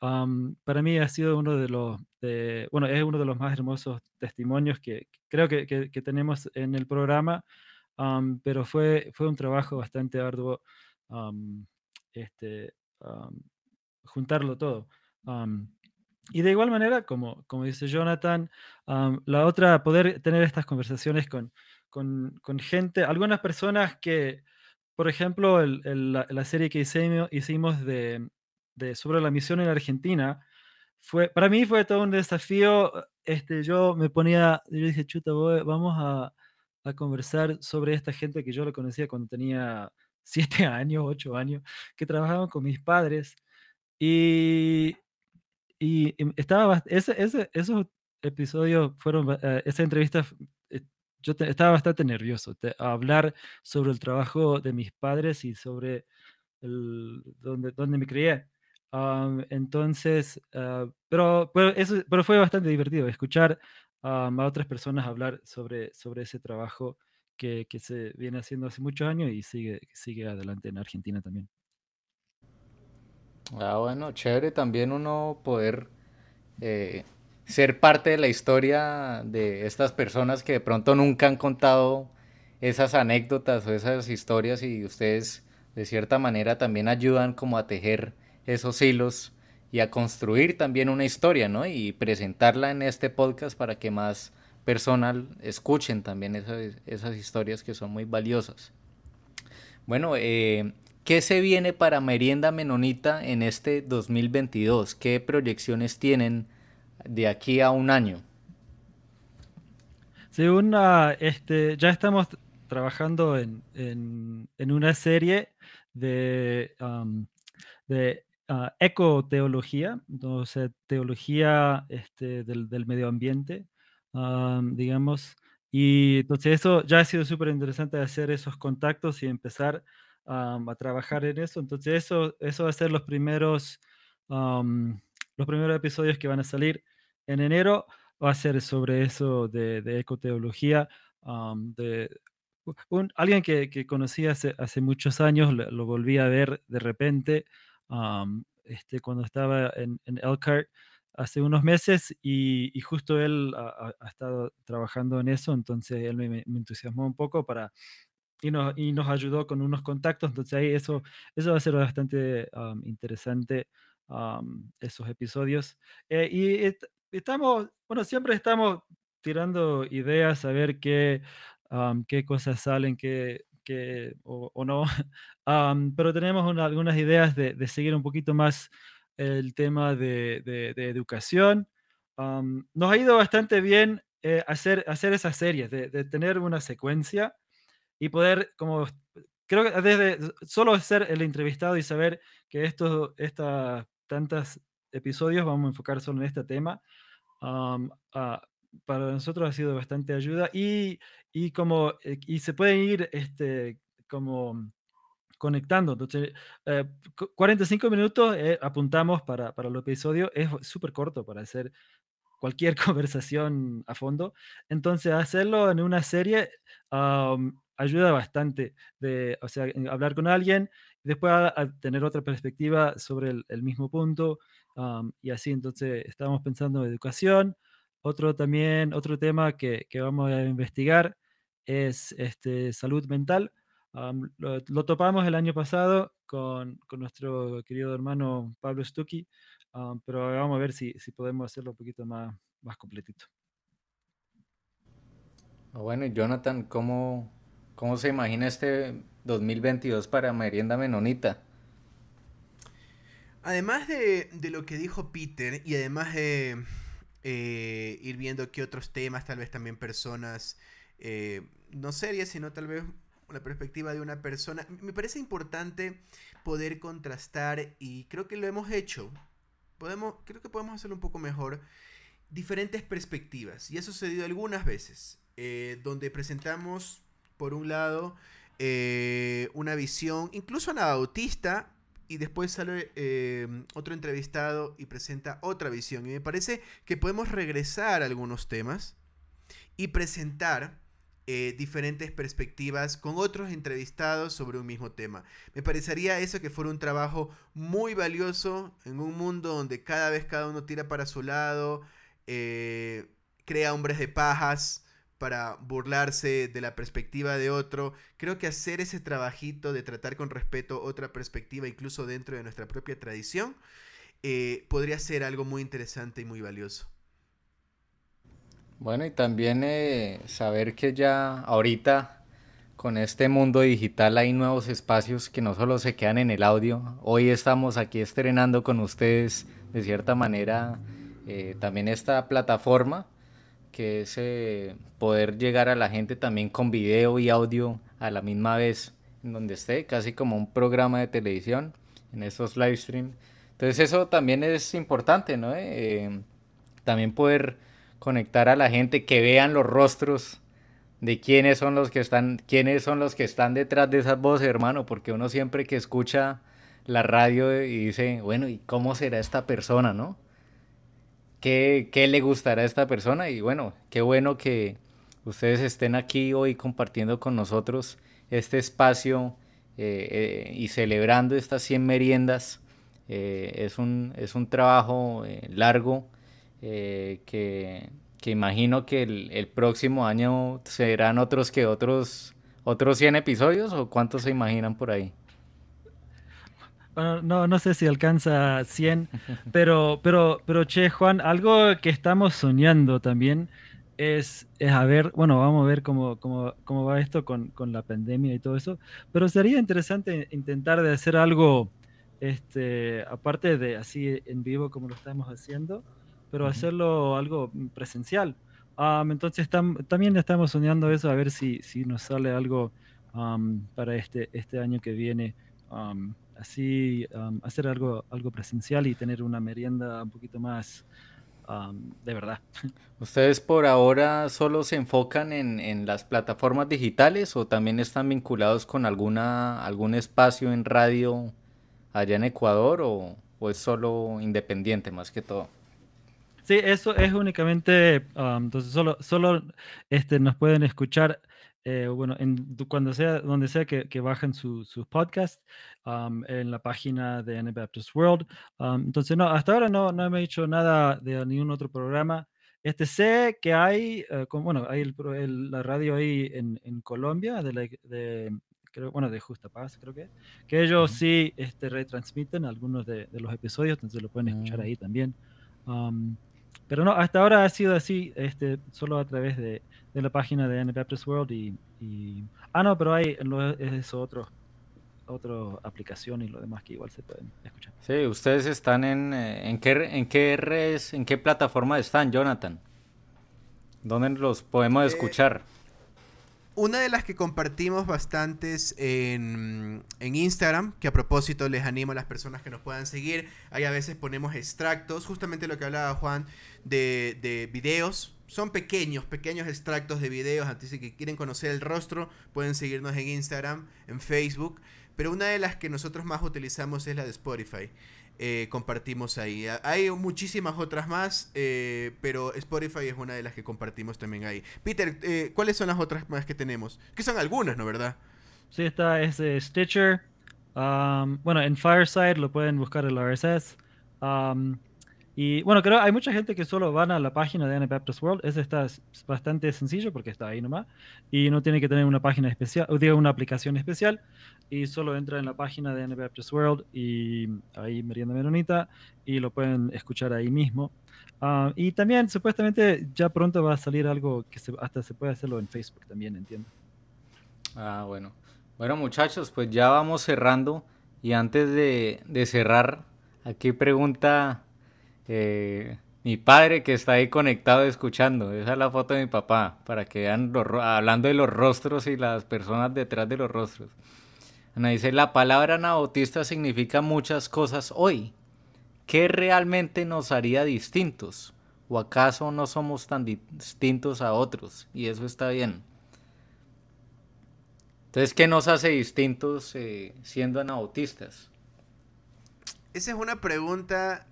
para mí ha sido uno de los, bueno, es uno de los más hermosos testimonios que creo que, que, tenemos en el programa, pero fue, fue un trabajo bastante arduo este, juntarlo todo. Y de igual manera, como, como dice Jonathan, la otra, poder tener estas conversaciones con, con, con gente, algunas personas que, por ejemplo, el, la, serie que hicimos, hicimos de, de, sobre la misión en Argentina, fue, para mí fue todo un desafío. Este, yo me ponía, yo dije, chuta, vamos a, a conversar sobre esta gente que yo la conocía cuando tenía siete años, ocho años, que trabajaban con mis padres. Y y, estaba, ese, ese, esos episodios fueron, eh, esa entrevista, eh, yo estaba bastante nervioso de hablar sobre el trabajo de mis padres y sobre el, donde, donde me crié. entonces, ah, pero, pero, eso, pero fue bastante divertido escuchar a otras personas hablar sobre, sobre ese trabajo que, que, se viene haciendo hace muchos años y sigue, sigue adelante en Argentina también. Ah, bueno, chévere también uno poder eh, ser parte de la historia de estas personas que de pronto nunca han contado esas anécdotas o esas historias y ustedes de cierta manera también ayudan como a tejer esos hilos y a construir también una historia, ¿no? Y presentarla en este podcast para que más personas escuchen también esas, esas historias que son muy valiosas. Bueno, eh, ¿qué se viene para Merienda Menonita en este 2022? ¿Qué proyecciones tienen de aquí a un año? Según una, este, ya estamos trabajando en, una serie de, de uh, ecoteología, entonces teología este, del, del, medio ambiente, digamos. Y entonces eso ya ha sido súper interesante hacer esos contactos y empezar a trabajar en eso. Entonces eso, eso va a ser los primeros, los primeros episodios que van a salir en enero va a ser sobre eso de, ecoteología. de, un, alguien que, que conocí hace, hace, muchos años, lo, volví a ver de repente este, cuando estaba en, en, Elkhart hace unos meses y, justo él ha, estado trabajando en eso, entonces él me, entusiasmó un poco para... Y y nos, ayudó con unos contactos, entonces ahí eso, eso va a ser bastante interesante, esos episodios. Eh, y estamos, bueno, siempre estamos tirando ideas a ver qué, qué cosas salen, qué, qué o, no, pero tenemos algunas ideas de, de, seguir un poquito más el tema de, de, educación. nos ha ido bastante bien eh, hacer, hacer esas series, de, tener una secuencia y poder, como, creo que desde solo ser el entrevistado y saber que estos, estas tantas episodios vamos a enfocar solo en este tema, ah, para nosotros ha sido bastante ayuda y, y como, eh, y se pueden ir este, como conectando. Entonces, 45 eh, minutos eh, apuntamos para, para el episodio, es súper corto para hacer cualquier conversación a fondo. Entonces, hacerlo en una serie ayuda bastante, de, o sea, hablar con alguien, y después a, tener otra perspectiva sobre el, mismo punto, y así, entonces, estamos pensando en educación. Otro también, otro tema que, que vamos a investigar es este, salud mental. lo, topamos el año pasado con, con nuestro querido hermano Pablo Stucky, pero vamos a ver si, si, podemos hacerlo un poquito más, más completito. Ah, bueno, Jonathan, ¿cómo, ¿cómo se imagina este 2022 para Merienda Menonita? Además de, de lo que dijo Peter y además de eh, ir viendo qué otros temas, tal vez también personas, eh, no serias, sino tal vez la perspectiva de una persona. Me parece importante poder contrastar y creo que lo hemos hecho. Podemos, creo que podemos hacerlo un poco mejor. Diferentes perspectivas. Y ha sucedido algunas veces. Eh, donde presentamos, por un lado, eh, una visión, incluso anabautista, y después sale em, otro entrevistado y presenta otra visión. Y me parece que podemos regresar a algunos temas y presentar eh, diferentes perspectivas con otros entrevistados sobre un mismo tema. Me parecería eso que fuera un trabajo muy valioso en un mundo donde cada vez cada uno tira para su lado, eh, crea hombres de pajas para burlarse de la perspectiva de otro. Creo que hacer ese trabajito de tratar con respeto otra perspectiva, incluso dentro de nuestra propia tradición, eh, podría ser algo muy interesante y muy valioso. Bueno, y también eh, saber que ya ahorita con este mundo digital hay nuevos espacios que no solo se quedan en el audio. Hoy estamos aquí estrenando con ustedes de cierta manera eh, también esta plataforma que es eh, poder llegar a la gente también con video y audio a la misma vez en donde esté, casi como un programa de televisión en estos live stream. Entonces eso también es importante, ¿no? también poder conectar a la gente, que vean los rostros de quiénes son los que están, quiénes son los que están detrás de esas voces, hermano, porque uno siempre que escucha la radio y dice, bueno, ¿y cómo será esta persona, no? ¿Qué, le gustará a esta persona? Y bueno, qué bueno que ustedes estén aquí hoy compartiendo con nosotros este espacio eh, eh, y celebrando estas 100 meriendas. Eh, es, un, es un trabajo largo que, que, imagino que el, el, próximo año serán otros que otros, otros 100 episodios o cuántos se imaginan por ahí. Bueno, no, no sé si alcanza 100, pero, pero, pero che, Juan, algo que estamos soñando también es, es a ver, bueno, vamos a ver cómo, cómo, cómo va esto con, con, la pandemia y todo eso, pero sería interesante intentar de hacer algo, este, aparte de así en vivo como lo estamos haciendo, pero hacerlo algo presencial. entonces también estamos soñando eso, a ver si, si nos sale algo para este, este año que viene. Así hacer algo, algo presencial y tener una merienda un poquito más de verdad. ¿Ustedes por ahora solo se enfocan en, en, las plataformas digitales o también están vinculados con alguna, algún espacio en radio allá en Ecuador o, o es solo independiente más que todo? Sí, eso es únicamente, entonces solo, solo este, nos pueden escuchar eh, bueno, en, cuando sea, donde sea que, que bajen sus su podcasts, en la página de Anabaptist World. entonces, no, hasta ahora no, no he hecho nada de ningún otro programa. Este, sé que hay, eh, bueno, hay el, la radio ahí en, en Colombia, de, la, de, creo, bueno, de Justa Paz, creo que, que ellos sí este, retransmiten algunos de, de los episodios, entonces lo pueden escuchar mm. ahí también. pero no, hasta ahora ha sido así, este, solo a través de, de la página de Anabaptist World y, ah no pero hay es otro otra aplicación y lo demás que igual se pueden escuchar. Sí ustedes están en eh, en qué en qué redes en qué plataforma están Jonathan dónde los podemos eh, escuchar una de las que compartimos bastantes en, en, Instagram, que a propósito les animo a las personas que nos puedan seguir, ahí a veces ponemos extractos, justamente lo que hablaba Juan, de, de videos son pequeños, pequeños extractos de videos. De que quieren conocer el rostro, pueden seguirnos en Instagram, en Facebook. Pero una de las que nosotros más utilizamos es la de Spotify. Eh, compartimos ahí. Hay muchísimas otras más, eh, pero Spotify es una de las que compartimos también ahí. Peter, eh, ¿cuáles son las otras más que tenemos? Que son algunas, ¿no verdad? Sí, está es Stitcher. Um, bueno, en Fireside lo pueden buscar el RSS. Um, y bueno, creo hay mucha gente que solo van a la página de Anabaptist World. Eso está bastante sencillo porque está ahí nomás. Y no tiene que tener una página especial, o digo, una aplicación especial. Y solo entra en la página de Anabaptist World y ahí Merienda Menonita y lo pueden escuchar ahí mismo. Ah, y también supuestamente ya pronto va a salir algo que hasta se puede hacerlo en Facebook también, entiendo. Ah, bueno. Bueno muchachos, pues ya vamos cerrando. Y antes de, de cerrar, aquí pregunta eh, mi padre que está ahí conectado escuchando. Esa es la foto de mi papá, para que vean hablando de los rostros y las personas detrás de los rostros. Ana dice, la palabra anabautista significa muchas cosas hoy. ¿Qué realmente nos haría distintos? ¿O acaso no somos tan distintos a otros? Y eso está bien. Entonces, ¿qué nos hace distintos eh, siendo anabautistas? Esa es una pregunta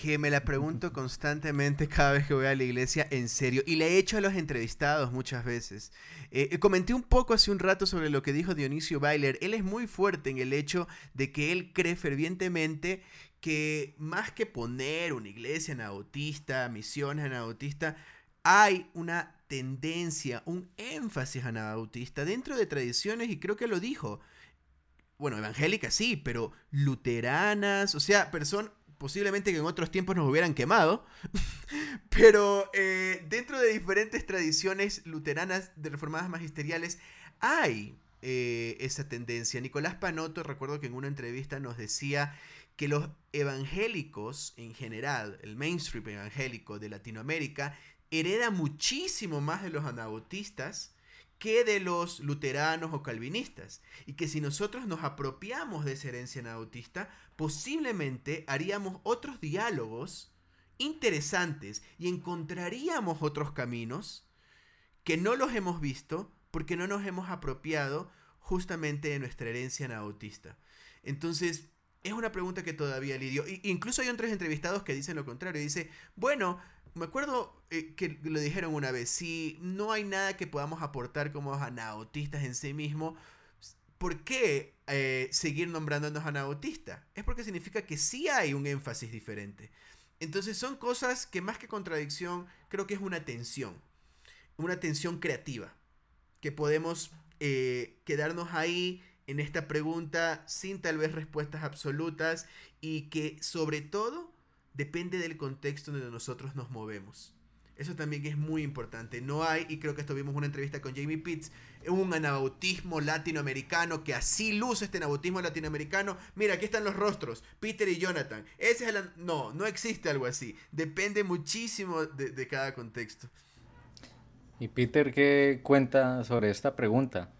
que me la pregunto constantemente cada vez que voy a la iglesia, en serio, y le he hecho a los entrevistados muchas veces. Eh, eh, comenté un poco hace un rato sobre lo que dijo Dionisio Bailer. Él es muy fuerte en el hecho de que él cree fervientemente que más que poner una iglesia anabautista, misiones anabautista, hay una tendencia, un énfasis anabautista dentro de tradiciones, y creo que lo dijo. Bueno, evangélicas sí, pero luteranas, o sea, personas posiblemente que en otros tiempos nos hubieran quemado, pero eh, dentro de diferentes tradiciones luteranas de reformadas magisteriales hay eh, esa tendencia. Nicolás Panoto, recuerdo que en una entrevista nos decía que los evangélicos en general, el mainstream evangélico de Latinoamérica, hereda muchísimo más de los anabautistas que de los luteranos o calvinistas. Y que si nosotros nos apropiamos de esa herencia anabautista, posiblemente haríamos otros diálogos interesantes y encontraríamos otros caminos que no los hemos visto porque no nos hemos apropiado justamente de nuestra herencia anabautista. Entonces, es una pregunta que todavía lidio. Incluso hay otros entrevistados que dicen lo contrario. Dice, bueno, me acuerdo eh, que lo dijeron una vez, si no hay nada que podamos aportar como anautistas en sí mismo, ¿por qué eh, seguir nombrándonos anautistas? Es porque significa que sí hay un énfasis diferente. Entonces son cosas que más que contradicción, creo que es una tensión, una tensión creativa, que podemos eh, quedarnos ahí en esta pregunta sin tal vez respuestas absolutas y que sobre todo depende del contexto donde nosotros nos movemos. Eso también es muy importante. No hay, y creo que esto vimos una entrevista con Jamie Pitts, un anabautismo latinoamericano que así luce este anabautismo latinoamericano. Mira, aquí están los rostros, Peter y Jonathan. Ese es el... No, no existe algo así. Depende muchísimo de, cada contexto. ¿Y Peter qué cuenta sobre esta pregunta?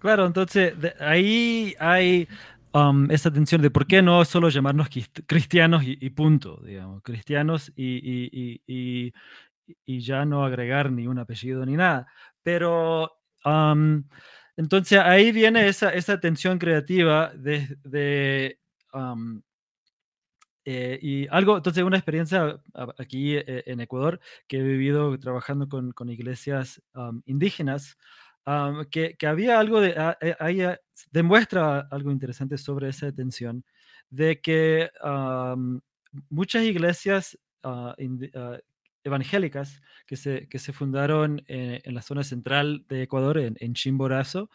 Claro, entonces ahí hay um, esta tensión de por qué no solo llamarnos cristianos y, punto, digamos, cristianos y, y, y, ya no agregar ni un apellido ni nada. Pero um, entonces ahí viene esa, esa tensión creativa de, um, eh, y algo, entonces una experiencia aquí eh, en Ecuador que he vivido trabajando con, con iglesias um, indígenas, que, había algo de, ah, eh, ahí demuestra algo interesante sobre esa tensión, de que muchas iglesias uh, evangélicas que se, que se fundaron eh, en la zona central de Ecuador, en, Chimborazo,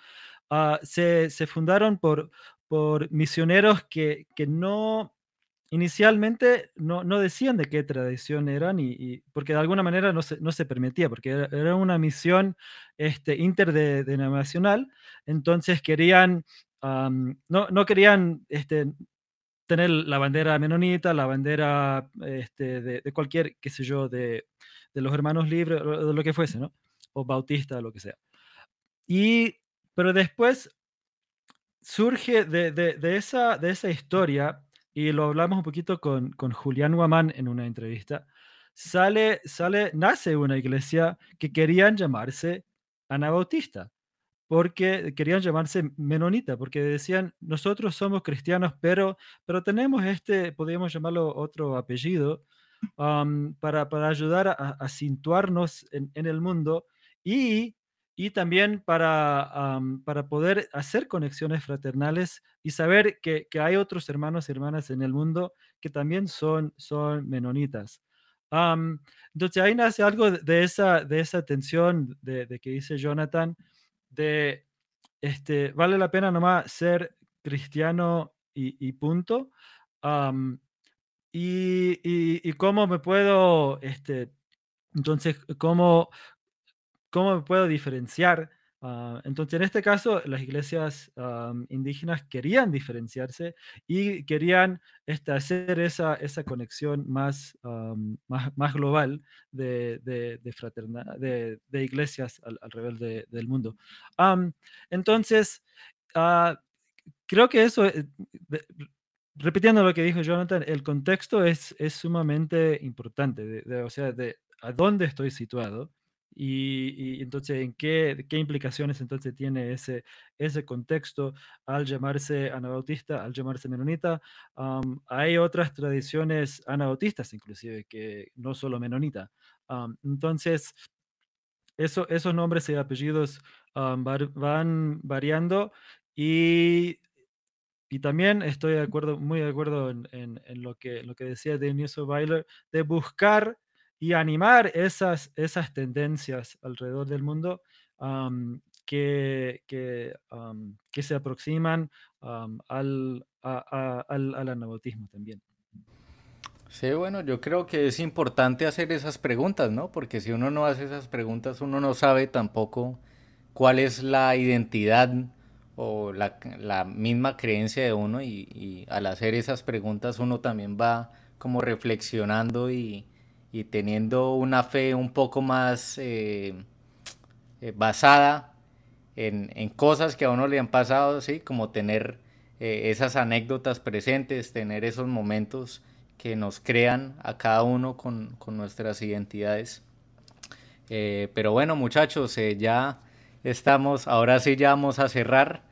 ah, se, se, fundaron por, por misioneros que, que no inicialmente no, no, decían de qué tradición eran, y, porque de alguna manera no se, no se permitía, porque era, una misión este, interdenominacional, entonces querían, no, no, querían este, tener la bandera menonita, la bandera este, de, cualquier, qué sé yo, de, de los hermanos libres, o lo que fuese, ¿no? O bautista, lo que sea. Y, pero después surge de, de, esa, de esa historia, y lo hablamos un poquito con, con Julián Guamán en una entrevista, sale, sale, nace una iglesia que querían llamarse Anabautista porque querían llamarse menonita, porque decían, nosotros somos cristianos, pero, pero tenemos este, podríamos llamarlo otro apellido, para, para, ayudar a, a en, el mundo y, y también para, para poder hacer conexiones fraternales y saber que, que, hay otros hermanos y hermanas en el mundo que también son, son menonitas. entonces ahí nace algo de esa, de esa tensión de, de que dice Jonathan, de, este, vale la pena nomás ser cristiano y, punto. y, cómo me puedo, este, entonces, cómo, cómo me puedo diferenciar Ah, entonces, en este caso, las iglesias indígenas querían diferenciarse y querían este, hacer esa, esa conexión más, más, más, global de, de, de, de, iglesias alrededor del mundo. entonces, ah, creo que eso, eh, repitiendo lo que dijo Jonathan, el contexto es, es sumamente importante, o sea, de a dónde estoy situado y, entonces, ¿en qué, qué, implicaciones entonces tiene ese, ese contexto al llamarse anabautista, al llamarse menonita? hay otras tradiciones anabautistas inclusive, que no solo menonita. entonces, eso, esos nombres y apellidos van variando y, y, también estoy de acuerdo, muy de acuerdo en, en, lo, que, lo que decía Dionisio Weiler, de buscar y animar esas, esas tendencias alrededor del mundo que, que, que, se aproximan al, al, al anabotismo también. Sí, bueno, yo creo que es importante hacer esas preguntas, ¿no? Porque si uno no hace esas preguntas, uno no sabe tampoco cuál es la identidad o la, la misma creencia de uno y, al hacer esas preguntas uno también va como reflexionando y, y teniendo una fe un poco más eh, eh, basada en, en, cosas que a uno le han pasado, ¿sí? como tener eh, esas anécdotas presentes, tener esos momentos que nos crean a cada uno con, con nuestras identidades. pero bueno muchachos, ya estamos, ahora sí ya vamos a cerrar.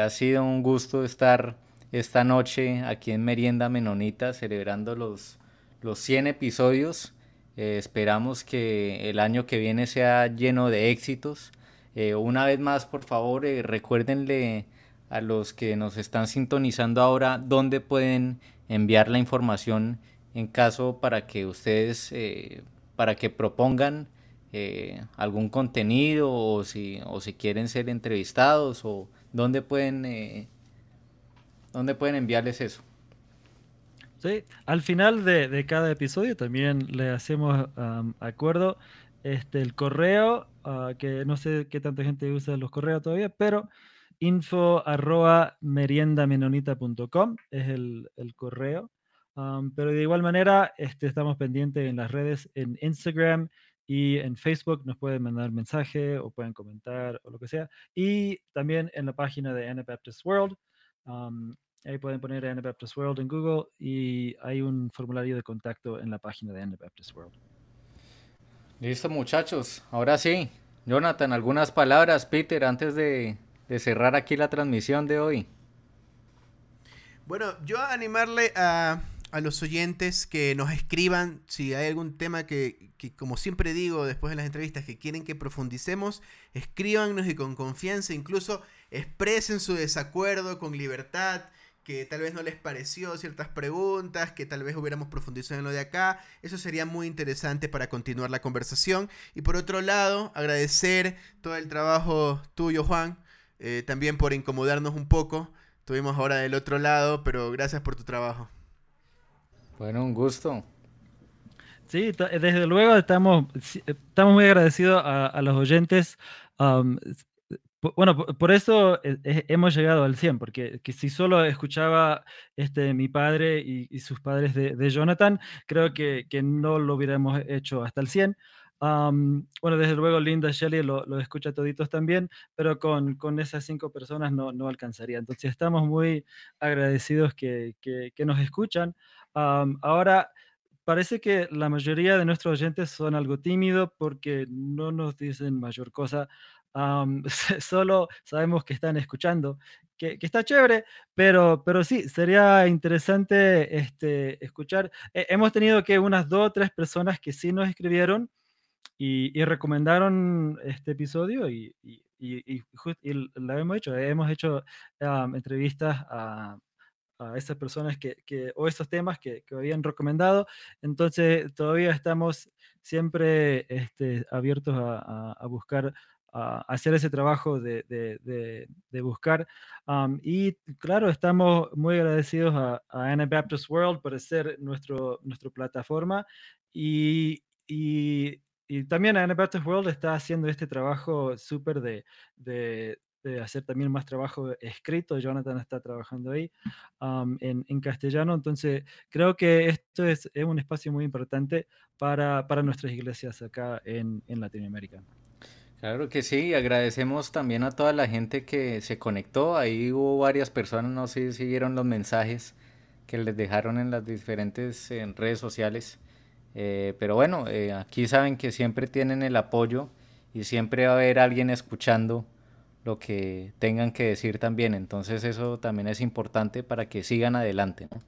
ha sido un gusto estar esta noche aquí en Merienda Menonita celebrando los, los 100 episodios. Eh, esperamos que el año que viene sea lleno de éxitos. Eh, una vez más, por favor, eh, recuérdenle a los que nos están sintonizando ahora dónde pueden enviar la información en caso para que ustedes, para que propongan algún contenido o si, o si quieren ser entrevistados o dónde pueden, dónde pueden enviarles eso. Sí, al final de, de cada episodio también le hacemos am, acuerdo este, el correo, ah, que no sé qué tanta gente usa los correos todavía, pero info arroba meriendamenonita.com es el, el correo. Am, pero de igual manera, este, estamos pendientes en las redes, en Instagram y en Facebook. Nos pueden mandar mensaje o pueden comentar o lo que sea. Y también en la página de Anabaptist World. am, Ahí pueden poner Anabaptist World en Google y hay un formulario de contacto en la página de Anabaptist World. Listo, muchachos. Ahora sí, Jonathan, algunas palabras, Peter, antes de, de cerrar aquí la transmisión de hoy. Bueno, yo animarle a, a los oyentes que nos escriban si hay algún tema que, que, como siempre digo después de las entrevistas, que quieren que profundicemos, escríbanos y con confianza, incluso expresen su desacuerdo con libertad, que tal vez no les pareció ciertas preguntas, que tal vez hubiéramos profundizado en lo de acá. Eso sería muy interesante para continuar la conversación. Y por otro lado, agradecer todo el trabajo tuyo, Juan, eh, también por incomodarnos un poco. Estuvimos ahora del otro lado, pero gracias por tu trabajo. Bueno, un gusto. Sí, desde luego estamos, estamos muy agradecidos a, a los oyentes. po- bueno, po- por eso eh, eh, hemos llegado al 100, porque que si solo escuchaba este, mi padre y, sus padres de, Jonathan, creo que, no lo hubiéramos hecho hasta el 100. Am, bueno, desde luego Linda Shelley lo, lo escucha toditos también, pero con, con esas cinco personas no, no alcanzaría. Entonces estamos muy agradecidos que, que, nos escuchan. Ahora, parece que la mayoría de nuestros oyentes son algo tímidos porque no nos dicen mayor cosa. Am, solo sabemos que están escuchando, que, que está chévere, pero, pero sí, sería interesante este, escuchar. Eh, hemos tenido que unas dos o tres personas que sí nos escribieron y, y recomendaron este episodio y, y, y, lo hemos hecho. Hemos hecho am, entrevistas a, a esas personas que, que- o esos temas que, que habían recomendado. Entonces, todavía estamos siempre este, abiertos a, a- a buscar, a hacer ese trabajo de, de- de- de buscar. Am, y claro, estamos muy agradecidos a, a Anabaptist World por ser nuestro, nuestra plataforma. Y, y, y también Anabaptist World está haciendo este trabajo súper de, de de hacer también más trabajo escrito. Jonathan está trabajando ahí am, en, en castellano. Entonces, creo que esto es, es un espacio muy importante para, para nuestras iglesias acá en, en Latinoamérica. Claro que sí, agradecemos también a toda la gente que se conectó. Ahí hubo varias personas, no sé si vieron los mensajes que les dejaron en las diferentes redes sociales. Eh, pero bueno, eh, aquí saben que siempre tienen el apoyo y siempre va a haber alguien escuchando lo que tengan que decir también. Entonces eso también es importante para que sigan adelante, ¿no?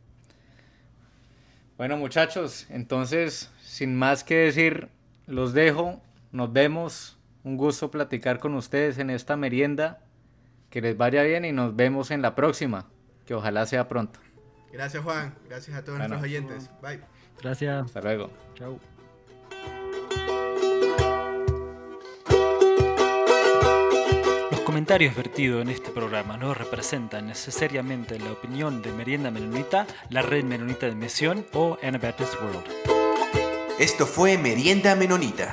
Bueno, muchachos, entonces, sin más que decir, los dejo. Nos vemos. Un gusto platicar con ustedes en esta merienda. Que les vaya bien y nos vemos en la próxima. Que ojalá sea pronto. Gracias, Juan. Gracias a todos Bueno. nuestros oyentes. Bye. Gracias. Hasta luego. Chao. Los comentarios vertidos en este programa no representan necesariamente la opinión de Merienda Menonita, la Red Menonita de Misión o Anabaptist World. Esto fue Merienda Menonita.